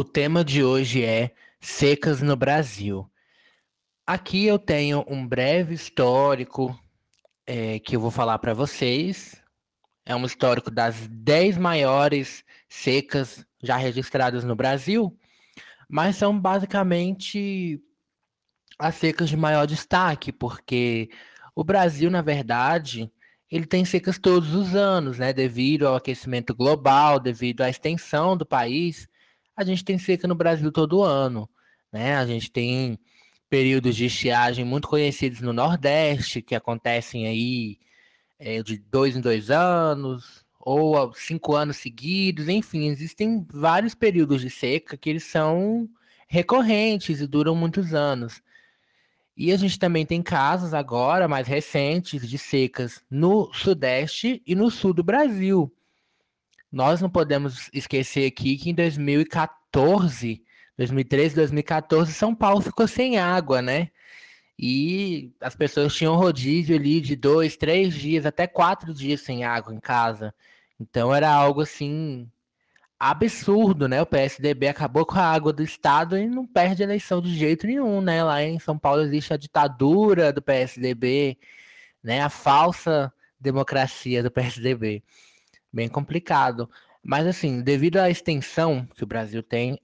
O tema de hoje é secas no Brasil. Aqui eu tenho um breve histórico é, que eu vou falar para vocês. É um histórico das 10 maiores secas já registradas no Brasil, mas são basicamente as secas de maior destaque, porque o Brasil, na verdade, ele tem secas todos os anos, né? Devido ao aquecimento global, devido à extensão do país, a gente tem seca no Brasil todo ano, né? A gente tem períodos de estiagem muito conhecidos no Nordeste, que acontecem aí é, de dois em dois anos, ou cinco anos seguidos, enfim, existem vários períodos de seca que eles são recorrentes e duram muitos anos. E a gente também tem casos agora, mais recentes, de secas no Sudeste e no Sul do Brasil. Nós não podemos esquecer aqui que em 2014, 2013, 2014, São Paulo ficou sem água, né? E as pessoas tinham rodízio ali de dois, três dias, até quatro dias sem água em casa. Então era algo assim absurdo, né? O PSDB acabou com a água do Estado e não perde eleição de jeito nenhum, né? Lá em São Paulo existe a ditadura do PSDB, né? A falsa democracia do PSDB. Bem complicado. Mas assim, devido à extensão que o Brasil tem,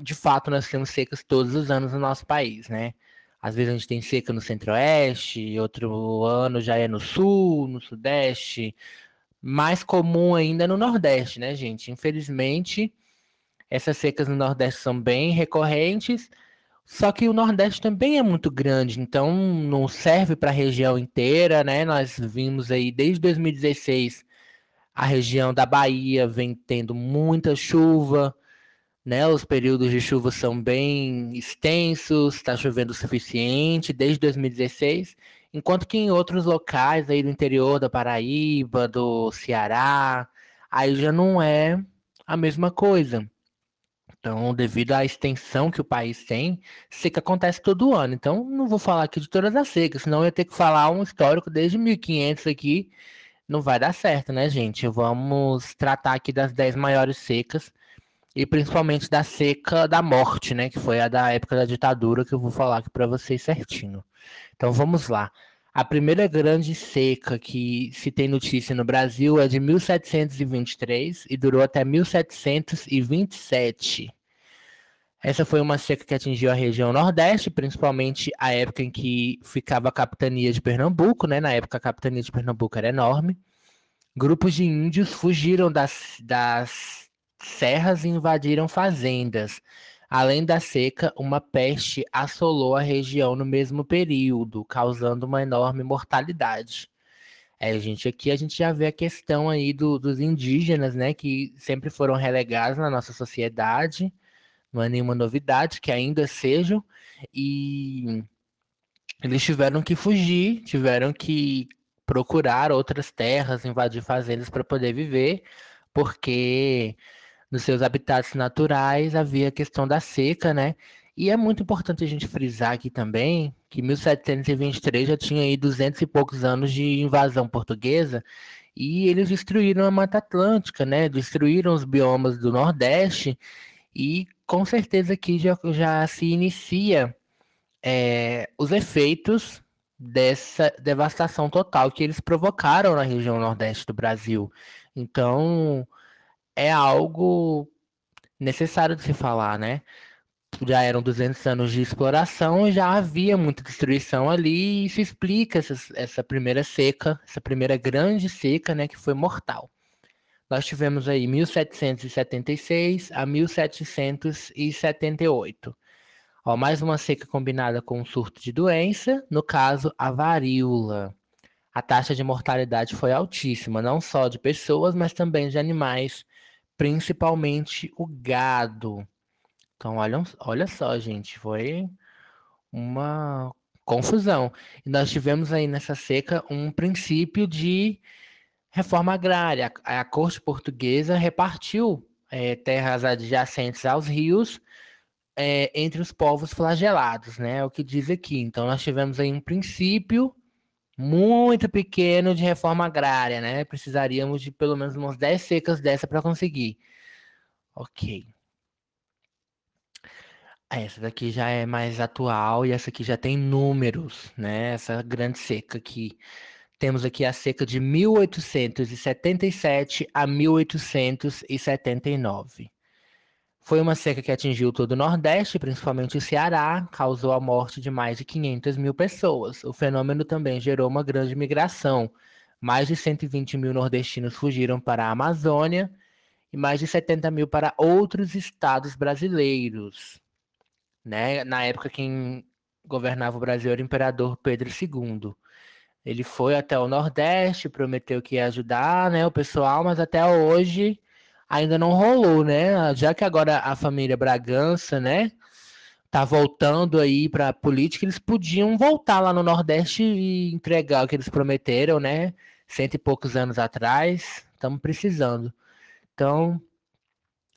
de fato nós temos secas todos os anos no nosso país, né? Às vezes a gente tem seca no centro-oeste, outro ano já é no sul, no sudeste, mais comum ainda no Nordeste, né, gente? Infelizmente, essas secas no Nordeste são bem recorrentes, só que o Nordeste também é muito grande, então não serve para a região inteira, né? Nós vimos aí desde 2016 a região da Bahia vem tendo muita chuva, né? Os períodos de chuva são bem extensos, está chovendo o suficiente desde 2016. Enquanto que em outros locais aí do interior da Paraíba, do Ceará, aí já não é a mesma coisa. Então, devido à extensão que o país tem, seca acontece todo ano. Então, não vou falar aqui de todas as secas, senão eu ia ter que falar um histórico desde 1500 aqui. Não vai dar certo, né, gente? Vamos tratar aqui das 10 maiores secas e principalmente da seca da morte, né, que foi a da época da ditadura que eu vou falar aqui para vocês certinho. Então vamos lá. A primeira grande seca que se tem notícia no Brasil é de 1723 e durou até 1727. Essa foi uma seca que atingiu a região Nordeste, principalmente a época em que ficava a capitania de Pernambuco, né? Na época a capitania de Pernambuco era enorme. Grupos de índios fugiram das, das serras e invadiram fazendas. Além da seca, uma peste assolou a região no mesmo período, causando uma enorme mortalidade. É, gente, aqui a gente já vê a questão aí do, dos indígenas, né, que sempre foram relegados na nossa sociedade, não é nenhuma novidade que ainda sejam, e eles tiveram que fugir, tiveram que procurar outras terras, invadir fazendas para poder viver, porque nos seus habitats naturais havia a questão da seca, né? E é muito importante a gente frisar aqui também que 1723 já tinha aí 200 e poucos anos de invasão portuguesa e eles destruíram a Mata Atlântica, né? Destruíram os biomas do Nordeste e com certeza aqui já, já se inicia é, os efeitos dessa devastação total que eles provocaram na região Nordeste do Brasil. Então, é algo necessário de se falar, né? Já eram 200 anos de exploração e já havia muita destruição ali, e se explica essa, essa primeira seca, essa primeira grande seca, né, que foi mortal. Nós tivemos aí 1776 a 1778. Ó, mais uma seca combinada com um surto de doença, no caso, a varíola. A taxa de mortalidade foi altíssima, não só de pessoas, mas também de animais principalmente o gado. Então, olha, olha só, gente, foi uma confusão. E nós tivemos aí nessa seca um princípio de reforma agrária. A, corte portuguesa repartiu é, terras adjacentes aos rios é, entre os povos flagelados, né? É o que diz aqui. Então, nós tivemos aí um princípio muito pequeno de reforma agrária, né? Precisaríamos de pelo menos umas 10 secas dessa para conseguir. Ok. Essa daqui já é mais atual e essa aqui já tem números, né? Essa grande seca aqui. Temos aqui a seca de 1877 a 1879. Foi uma seca que atingiu todo o Nordeste, principalmente o Ceará, causou a morte de mais de 500 mil pessoas. O fenômeno também gerou uma grande migração. Mais de 120 mil nordestinos fugiram para a Amazônia e mais de 70 mil para outros estados brasileiros. Né? Na época, quem governava o Brasil era o imperador Pedro II. Ele foi até o Nordeste, prometeu que ia ajudar né, o pessoal, mas até hoje ainda não rolou, né? Já que agora a família Bragança, né, tá voltando aí para a política, eles podiam voltar lá no Nordeste e entregar o que eles prometeram, né? Cento e poucos anos atrás. Estamos precisando. Então,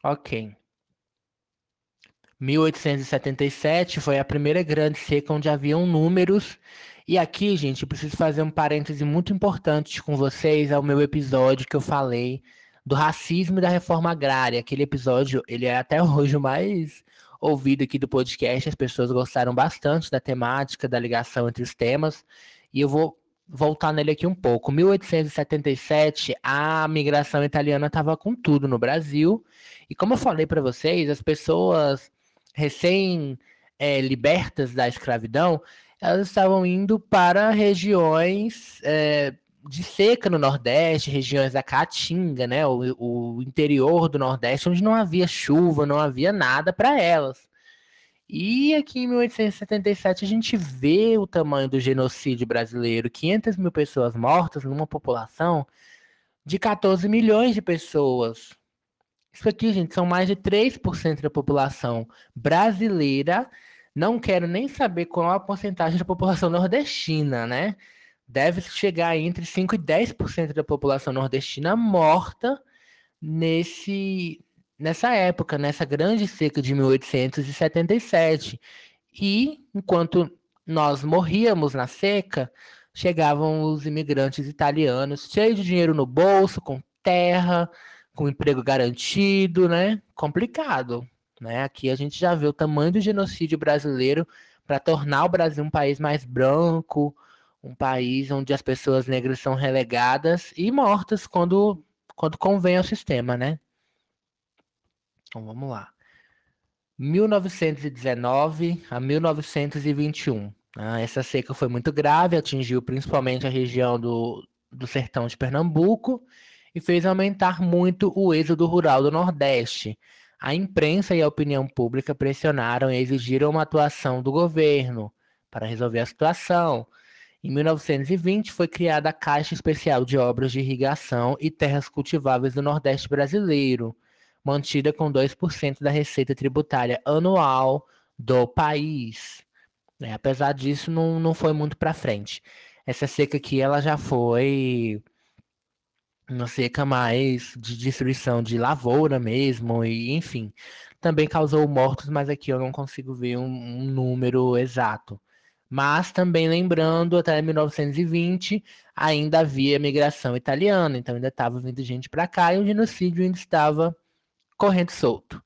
ok. 1877 foi a primeira grande seca onde haviam números. E aqui, gente, eu preciso fazer um parêntese muito importante com vocês ao meu episódio que eu falei do racismo e da reforma agrária. Aquele episódio, ele é até hoje o mais ouvido aqui do podcast. As pessoas gostaram bastante da temática, da ligação entre os temas. E eu vou voltar nele aqui um pouco. 1877, a migração italiana estava com tudo no Brasil. E como eu falei para vocês, as pessoas recém é, libertas da escravidão, elas estavam indo para regiões é, de seca no Nordeste, regiões da Caatinga, né, o, o interior do Nordeste, onde não havia chuva, não havia nada para elas. E aqui em 1877 a gente vê o tamanho do genocídio brasileiro: 500 mil pessoas mortas numa população de 14 milhões de pessoas. Isso aqui, gente, são mais de 3% da população brasileira. Não quero nem saber qual a porcentagem da população nordestina, né? deve chegar entre 5 e 10% da população nordestina morta nesse nessa época, nessa grande seca de 1877. E enquanto nós morríamos na seca, chegavam os imigrantes italianos cheios de dinheiro no bolso, com terra, com emprego garantido, né? Complicado, né? Aqui a gente já vê o tamanho do genocídio brasileiro para tornar o Brasil um país mais branco, um país onde as pessoas negras são relegadas e mortas quando, quando convém ao sistema, né? Então vamos lá. 1919 a 1921. Ah, essa seca foi muito grave, atingiu principalmente a região do, do sertão de Pernambuco e fez aumentar muito o êxodo rural do Nordeste. A imprensa e a opinião pública pressionaram e exigiram uma atuação do governo para resolver a situação. Em 1920 foi criada a Caixa Especial de Obras de Irrigação e Terras Cultiváveis do Nordeste Brasileiro, mantida com 2% da receita tributária anual do país. É, apesar disso, não, não foi muito para frente. Essa seca aqui ela já foi uma seca mais de destruição de lavoura mesmo, e enfim, também causou mortos, mas aqui eu não consigo ver um, um número exato. Mas também lembrando, até 1920 ainda havia migração italiana, então ainda estava vindo gente para cá e o genocídio ainda estava correndo solto.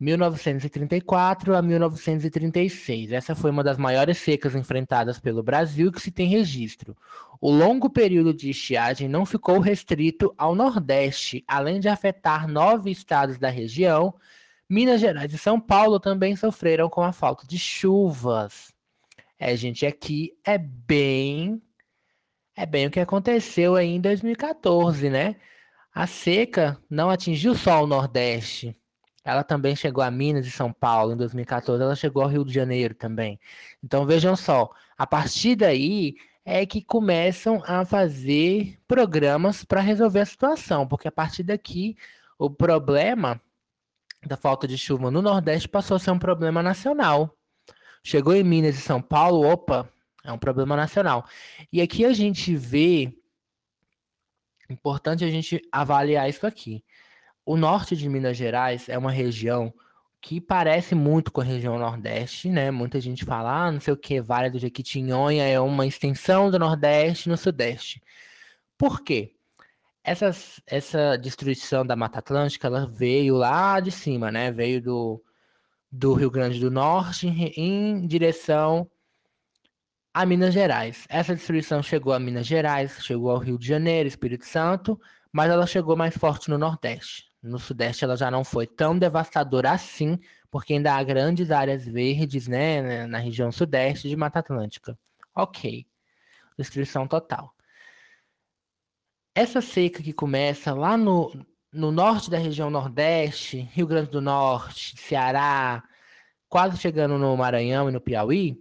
1934 a 1936. Essa foi uma das maiores secas enfrentadas pelo Brasil que se tem registro. O longo período de estiagem não ficou restrito ao Nordeste, além de afetar nove estados da região. Minas Gerais e São Paulo também sofreram com a falta de chuvas. É, gente, aqui é bem é bem o que aconteceu aí em 2014, né? A seca não atingiu só o Nordeste. Ela também chegou a Minas e São Paulo em 2014, ela chegou ao Rio de Janeiro também. Então vejam só, a partir daí é que começam a fazer programas para resolver a situação, porque a partir daqui o problema da falta de chuva no Nordeste passou a ser um problema nacional. Chegou em Minas e São Paulo, opa, é um problema nacional. E aqui a gente vê, importante a gente avaliar isso aqui. O norte de Minas Gerais é uma região que parece muito com a região Nordeste, né? Muita gente fala, ah, não sei o que, Vale do Jequitinhonha é uma extensão do Nordeste no Sudeste. Por quê? Essa, essa destruição da Mata Atlântica, ela veio lá de cima, né? Veio do, do Rio Grande do Norte em direção a Minas Gerais. Essa destruição chegou a Minas Gerais, chegou ao Rio de Janeiro, Espírito Santo, mas ela chegou mais forte no Nordeste. No Sudeste ela já não foi tão devastadora assim, porque ainda há grandes áreas verdes, né, na região Sudeste de Mata Atlântica. Ok, destruição total. Essa seca que começa lá no, no norte da região Nordeste, Rio Grande do Norte, Ceará, quase chegando no Maranhão e no Piauí,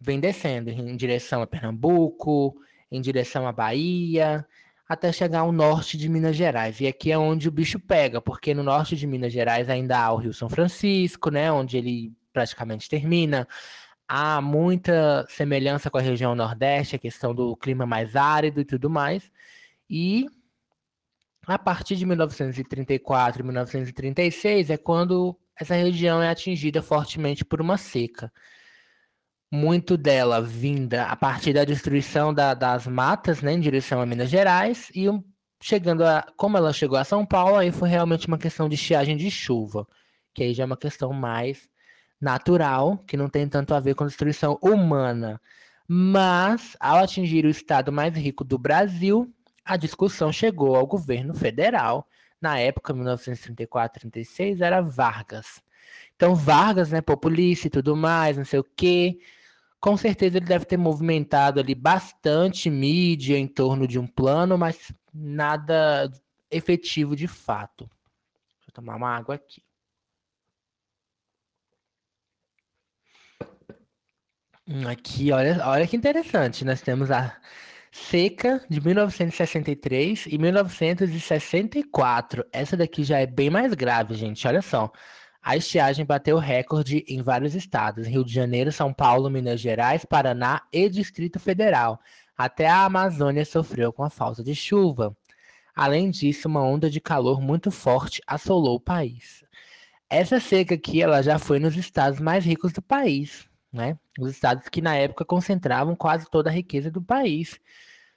vem descendo em direção a Pernambuco, em direção à Bahia, até chegar ao norte de Minas Gerais. E aqui é onde o bicho pega, porque no norte de Minas Gerais ainda há o Rio São Francisco, né, onde ele praticamente termina. Há muita semelhança com a região Nordeste, a questão do clima mais árido e tudo mais. E a partir de 1934 e 1936 é quando essa região é atingida fortemente por uma seca muito dela vinda a partir da destruição da, das matas, né, em direção a Minas Gerais, e chegando a, como ela chegou a São Paulo, aí foi realmente uma questão de estiagem de chuva, que aí já é uma questão mais natural, que não tem tanto a ver com destruição humana. Mas, ao atingir o estado mais rico do Brasil, a discussão chegou ao governo federal. Na época, 1934-36, era Vargas. Então, Vargas, né, populista e tudo mais, não sei o quê, com certeza ele deve ter movimentado ali bastante mídia em torno de um plano, mas nada efetivo de fato. Deixa eu tomar uma água aqui. Hum, aqui, olha, olha que interessante. Nós temos a seca de 1963 e 1964. Essa daqui já é bem mais grave, gente. Olha só. A estiagem bateu recorde em vários estados: Rio de Janeiro, São Paulo, Minas Gerais, Paraná e Distrito Federal. Até a Amazônia sofreu com a falta de chuva. Além disso, uma onda de calor muito forte assolou o país. Essa seca aqui, ela já foi nos estados mais ricos do país, né? Os estados que na época concentravam quase toda a riqueza do país.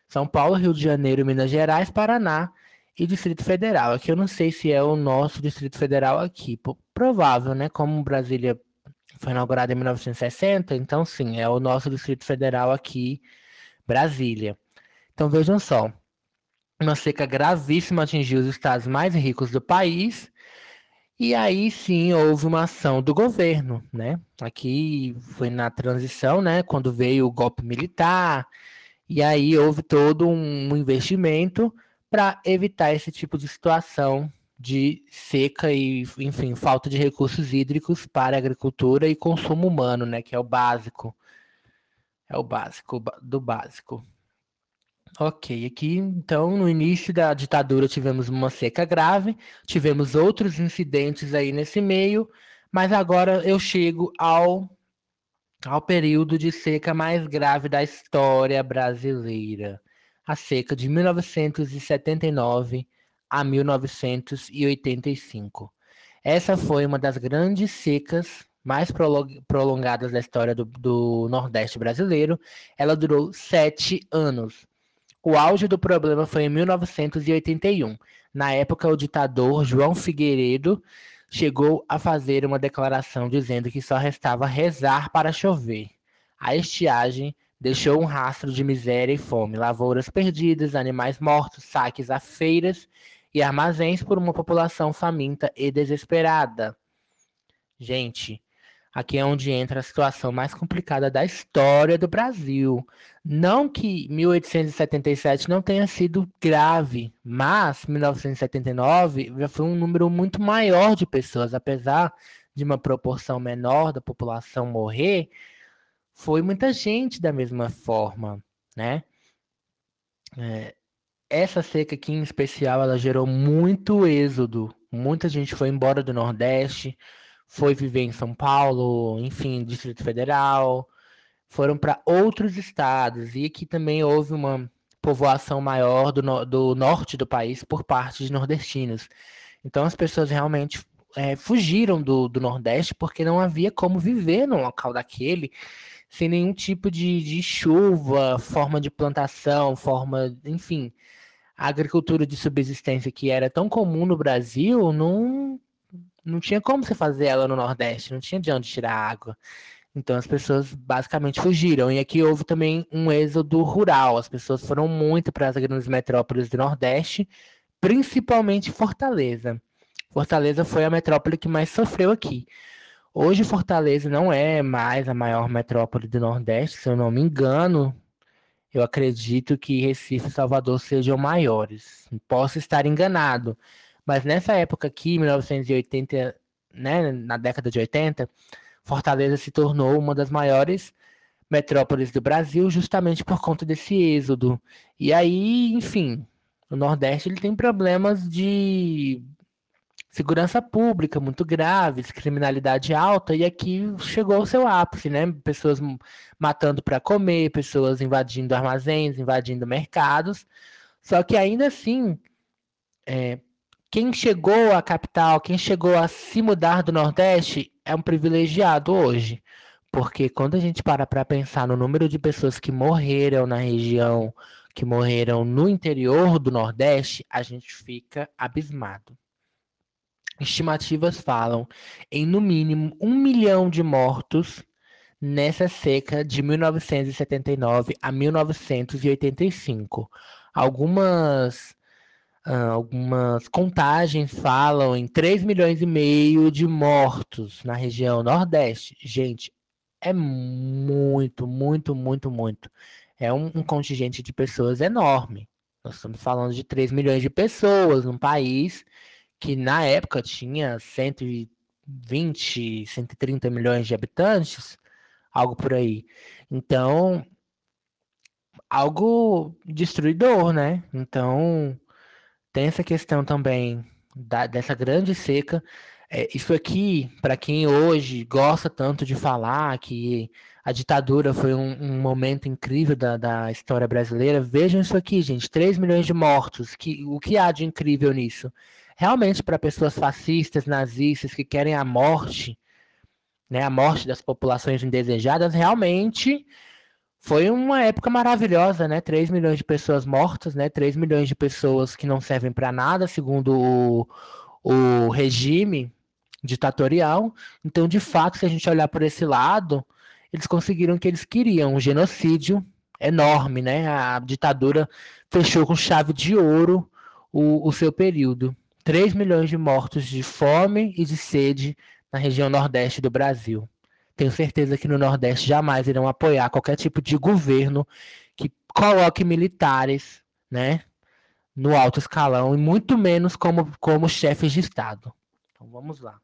São Paulo, Rio de Janeiro, Minas Gerais, Paraná e Distrito Federal. Aqui eu não sei se é o nosso Distrito Federal aqui. Provável, né? Como Brasília foi inaugurada em 1960, então sim, é o nosso Distrito Federal aqui, Brasília. Então vejam só, uma seca gravíssima atingiu os estados mais ricos do país, e aí sim houve uma ação do governo, né? Aqui foi na transição, né? Quando veio o golpe militar, e aí houve todo um investimento para evitar esse tipo de situação de seca e, enfim, falta de recursos hídricos para a agricultura e consumo humano, né, que é o básico. É o básico do básico. Ok, aqui então no início da ditadura tivemos uma seca grave, tivemos outros incidentes aí nesse meio, mas agora eu chego ao, ao período de seca mais grave da história brasileira a seca de 1979 a 1985. Essa foi uma das grandes secas mais prolongadas da história do, do Nordeste brasileiro. Ela durou sete anos. O auge do problema foi em 1981. Na época, o ditador João Figueiredo chegou a fazer uma declaração dizendo que só restava rezar para chover. A estiagem Deixou um rastro de miséria e fome, lavouras perdidas, animais mortos, saques a feiras e armazéns por uma população faminta e desesperada. Gente, aqui é onde entra a situação mais complicada da história do Brasil. Não que 1877 não tenha sido grave, mas 1979 já foi um número muito maior de pessoas, apesar de uma proporção menor da população morrer foi muita gente da mesma forma, né? É, essa seca aqui em especial, ela gerou muito êxodo. Muita gente foi embora do Nordeste, foi viver em São Paulo, enfim, Distrito Federal, foram para outros estados. E aqui também houve uma povoação maior do, do norte do país por parte de nordestinos. Então as pessoas realmente é, fugiram do, do Nordeste porque não havia como viver num local daquele sem nenhum tipo de, de chuva, forma de plantação, forma, enfim, a agricultura de subsistência que era tão comum no Brasil não não tinha como você fazer ela no Nordeste, não tinha de onde tirar água. Então as pessoas basicamente fugiram. E aqui houve também um êxodo rural. As pessoas foram muito para as grandes metrópoles do Nordeste, principalmente Fortaleza. Fortaleza foi a metrópole que mais sofreu aqui. Hoje Fortaleza não é mais a maior metrópole do Nordeste, se eu não me engano. Eu acredito que Recife e Salvador sejam maiores. Posso estar enganado, mas nessa época aqui, 1980, né, na década de 80, Fortaleza se tornou uma das maiores metrópoles do Brasil justamente por conta desse êxodo. E aí, enfim, o Nordeste ele tem problemas de segurança pública muito graves, criminalidade alta, e aqui chegou ao seu ápice, né? Pessoas matando para comer, pessoas invadindo armazéns, invadindo mercados. Só que ainda assim, é, quem chegou à capital, quem chegou a se mudar do Nordeste é um privilegiado hoje. Porque quando a gente para para pensar no número de pessoas que morreram na região, que morreram no interior do Nordeste, a gente fica abismado. Estimativas falam em no mínimo um milhão de mortos nessa seca de 1979 a 1985. Algumas, uh, algumas contagens falam em 3 milhões e meio de mortos na região Nordeste. Gente, é muito, muito, muito, muito. É um, um contingente de pessoas enorme. Nós estamos falando de 3 milhões de pessoas num país que na época tinha 120, 130 milhões de habitantes, algo por aí. Então, algo destruidor, né? Então, tem essa questão também da, dessa grande seca. É, isso aqui, para quem hoje gosta tanto de falar que a ditadura foi um, um momento incrível da, da, história brasileira, vejam isso aqui, gente: 3 milhões de mortos. Que, o que há de incrível nisso? Realmente para pessoas fascistas, nazistas que querem a morte, né, a morte das populações indesejadas, realmente foi uma época maravilhosa, né? 3 milhões de pessoas mortas, né? 3 milhões de pessoas que não servem para nada, segundo o, o regime ditatorial. Então, de fato, se a gente olhar por esse lado, eles conseguiram o que eles queriam, um genocídio enorme, né? A ditadura fechou com chave de ouro o, o seu período. 3 milhões de mortos de fome e de sede na região nordeste do Brasil. Tenho certeza que no Nordeste jamais irão apoiar qualquer tipo de governo que coloque militares né, no alto escalão e muito menos como, como chefes de Estado. Então vamos lá.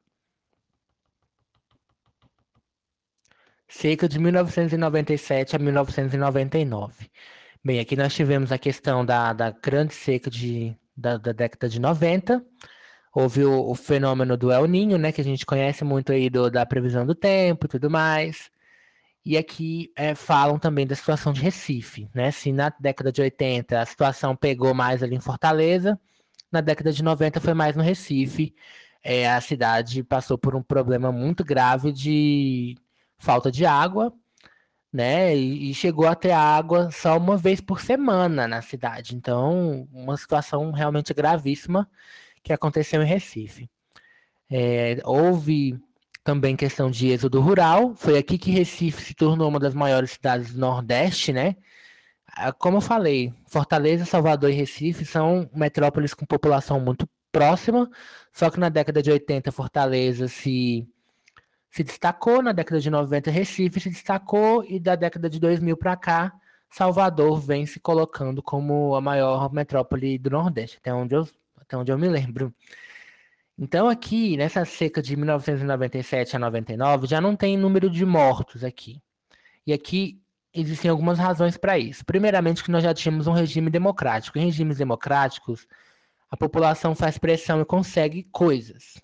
Seca de 1997 a 1999. Bem, aqui nós tivemos a questão da, da grande seca de da, da década de 90. Houve o, o, fenômeno do El Ninho, né, que a gente conhece muito aí do, da previsão do tempo e tudo mais. E aqui é, falam também da situação de Recife, né? Se na década de 80 a situação pegou mais ali em Fortaleza, na década de 90 foi mais no Recife. É, a cidade passou por um problema muito grave de falta de água né? E, chegou a ter água só uma vez por semana na cidade. Então, uma situação realmente gravíssima que aconteceu em Recife. É, houve também questão de êxodo rural. Foi aqui que Recife se tornou uma das maiores cidades do Nordeste, né? Ah, como eu falei, Fortaleza, Salvador e Recife são metrópoles com população muito próxima, só que na década de 80 Fortaleza se se destacou, na década de 90 Recife se destacou e da década de 2000 para cá Salvador vem se colocando como a maior metrópole do Nordeste, até onde eu, até onde eu me lembro. Então aqui, nessa seca de 1997 a 99, já não tem número de mortos aqui. E aqui existem algumas razões para isso. Primeiramente que nós já tínhamos um regime democrático. Em regimes democráticos, a população faz pressão e consegue coisas.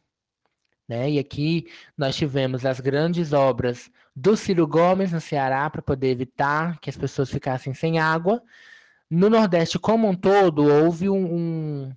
Né? E aqui nós tivemos as grandes obras do Ciro Gomes no Ceará para poder evitar que as pessoas ficassem sem água. No Nordeste como um todo, houve um, um,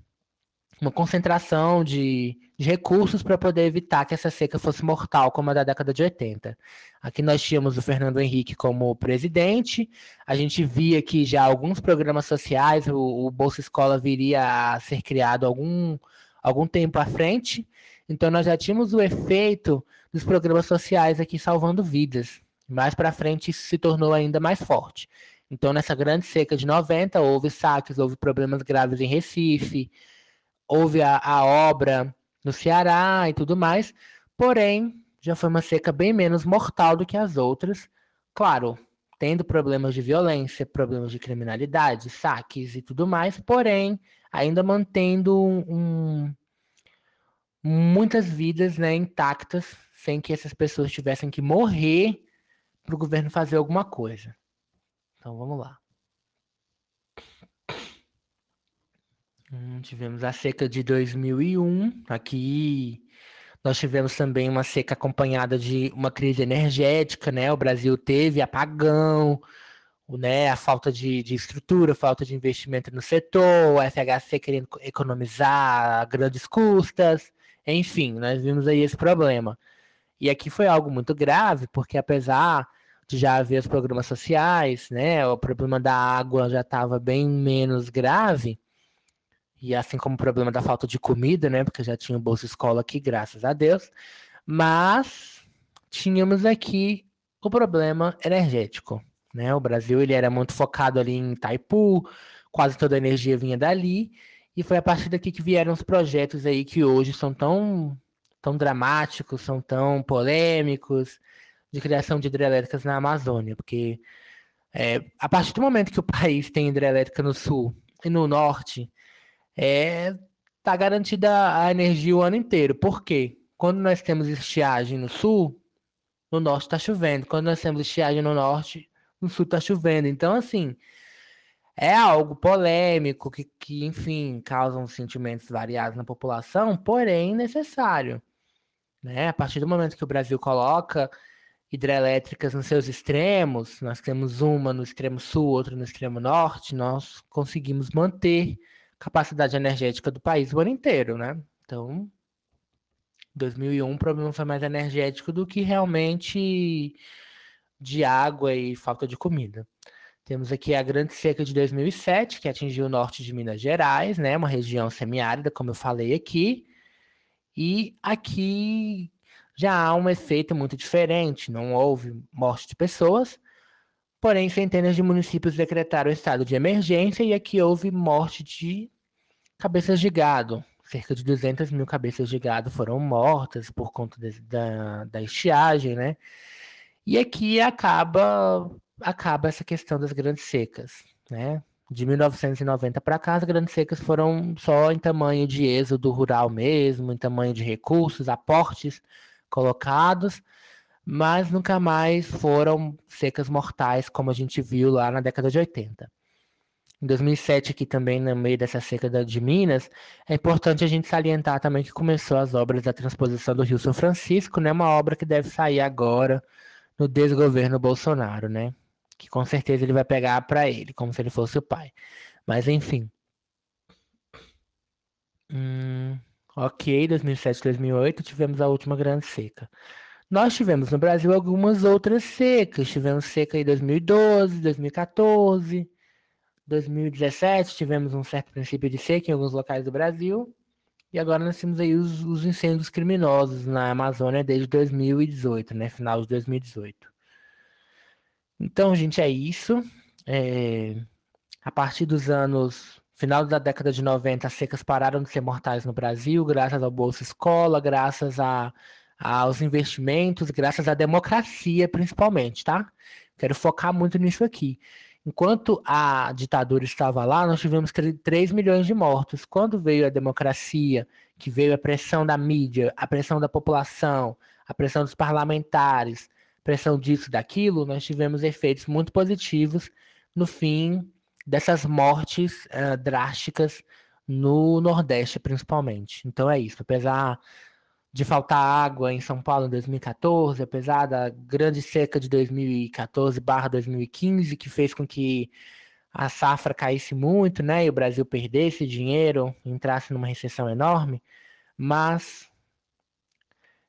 uma concentração de, de recursos para poder evitar que essa seca fosse mortal, como a da década de 80. Aqui nós tínhamos o Fernando Henrique como presidente, a gente via que já alguns programas sociais, o, o Bolsa Escola viria a ser criado algum, algum tempo à frente, Então nós já tínhamos o efeito dos programas sociais aqui salvando vidas. Mais para frente isso se tornou ainda mais forte. Então nessa grande seca de 90 houve saques, houve problemas graves em Recife, houve a, a obra no Ceará e tudo mais. Porém, já foi uma seca bem menos mortal do que as outras. Claro, tendo problemas de violência, problemas de criminalidade, saques e tudo mais, porém, ainda mantendo um, muitas vidas né, intactas, sem que essas pessoas tivessem que morrer para o governo fazer alguma coisa. Então vamos lá. Hum, tivemos a seca de 2001. Aqui nós tivemos também uma seca acompanhada de uma crise energética, né? O Brasil teve apagão, né? a falta de, de estrutura, falta de investimento no setor, o FHC querendo economizar grandes custas, enfim, nós vimos aí esse problema. E aqui foi algo muito grave, porque apesar de já haver os programas sociais, né? O problema da água já estava bem menos grave e assim como o problema da falta de comida, né? Porque já tinha o Bolsa Escola aqui, graças a Deus. Mas tínhamos aqui o problema energético, né? O Brasil ele era muito focado ali em Itaipu, quase toda a energia vinha dali, e foi a partir daqui que vieram os projetos aí que hoje são tão, tão dramáticos, são tão polêmicos, de criação de hidrelétricas na Amazônia, porque é, a partir do momento que o país tem hidrelétrica no sul e no norte, é, tá garantida a energia o ano inteiro. Por quê? Quando nós temos estiagem no sul, no norte está chovendo. Quando nós temos estiagem no norte, no sul está chovendo. Então, assim, é algo polêmico que, que, enfim, causam sentimentos variados na população, porém necessário. Né? A partir do momento que o Brasil coloca hidrelétricas nos seus extremos, nós temos uma no extremo sul, outra no extremo norte, nós conseguimos manter capacidade energética do país o ano inteiro, né? Então, 2001 o problema foi mais energético do que realmente de água e falta de comida. Temos aqui a grande seca de 2007, que atingiu o norte de Minas Gerais, né? Uma região semiárida, como eu falei aqui. E aqui já há um efeito muito diferente, não houve morte de pessoas, Porém, centenas de municípios decretaram estado de emergência e aqui houve morte de cabeças de gado. Cerca de 200 mil cabeças de gado foram mortas por conta de, da, da estiagem, né? E aqui acaba, acaba essa questão das grandes secas, né? De 1990 para cá, as grandes secas foram só em tamanho de êxodo rural mesmo, em tamanho de recursos, aportes colocados, mas nunca mais foram secas mortais, como a gente viu lá na década de 80. Em 2007, aqui também, no meio dessa seca de Minas, é importante a gente salientar também que começou as obras da transposição do Rio São Francisco, né? Uma obra que deve sair agora no desgoverno Bolsonaro, né? Que com certeza ele vai pegar para ele, como se ele fosse o pai. Mas enfim. Hum, ok, 2007, 2008 tivemos a última grande seca. Nós tivemos no Brasil algumas outras secas. Tivemos seca em 2012, 2014, 2017. Tivemos um certo princípio de seca em alguns locais do Brasil. E agora nós temos aí os, os incêndios criminosos na Amazônia desde 2018, né? Final de 2018. Então, gente, é isso. É... A partir dos anos final da década de 90, as secas pararam de ser mortais no Brasil, graças ao Bolsa Escola, graças a aos investimentos, graças à democracia, principalmente, tá? Quero focar muito nisso aqui. Enquanto a ditadura estava lá, nós tivemos 3 milhões de mortos. Quando veio a democracia, que veio a pressão da mídia, a pressão da população, a pressão dos parlamentares, pressão disso, daquilo, nós tivemos efeitos muito positivos no fim dessas mortes uh, drásticas no Nordeste, principalmente. Então é isso. Apesar de faltar água em São Paulo em 2014, apesar da grande seca de 2014/2015 que fez com que a safra caísse muito, né, e o Brasil perdesse dinheiro, entrasse numa recessão enorme, mas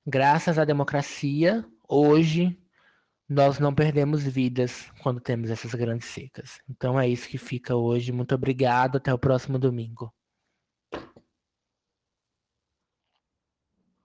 graças à democracia, hoje nós não perdemos vidas quando temos essas grandes secas. Então é isso que fica hoje. Muito obrigado, até o próximo domingo.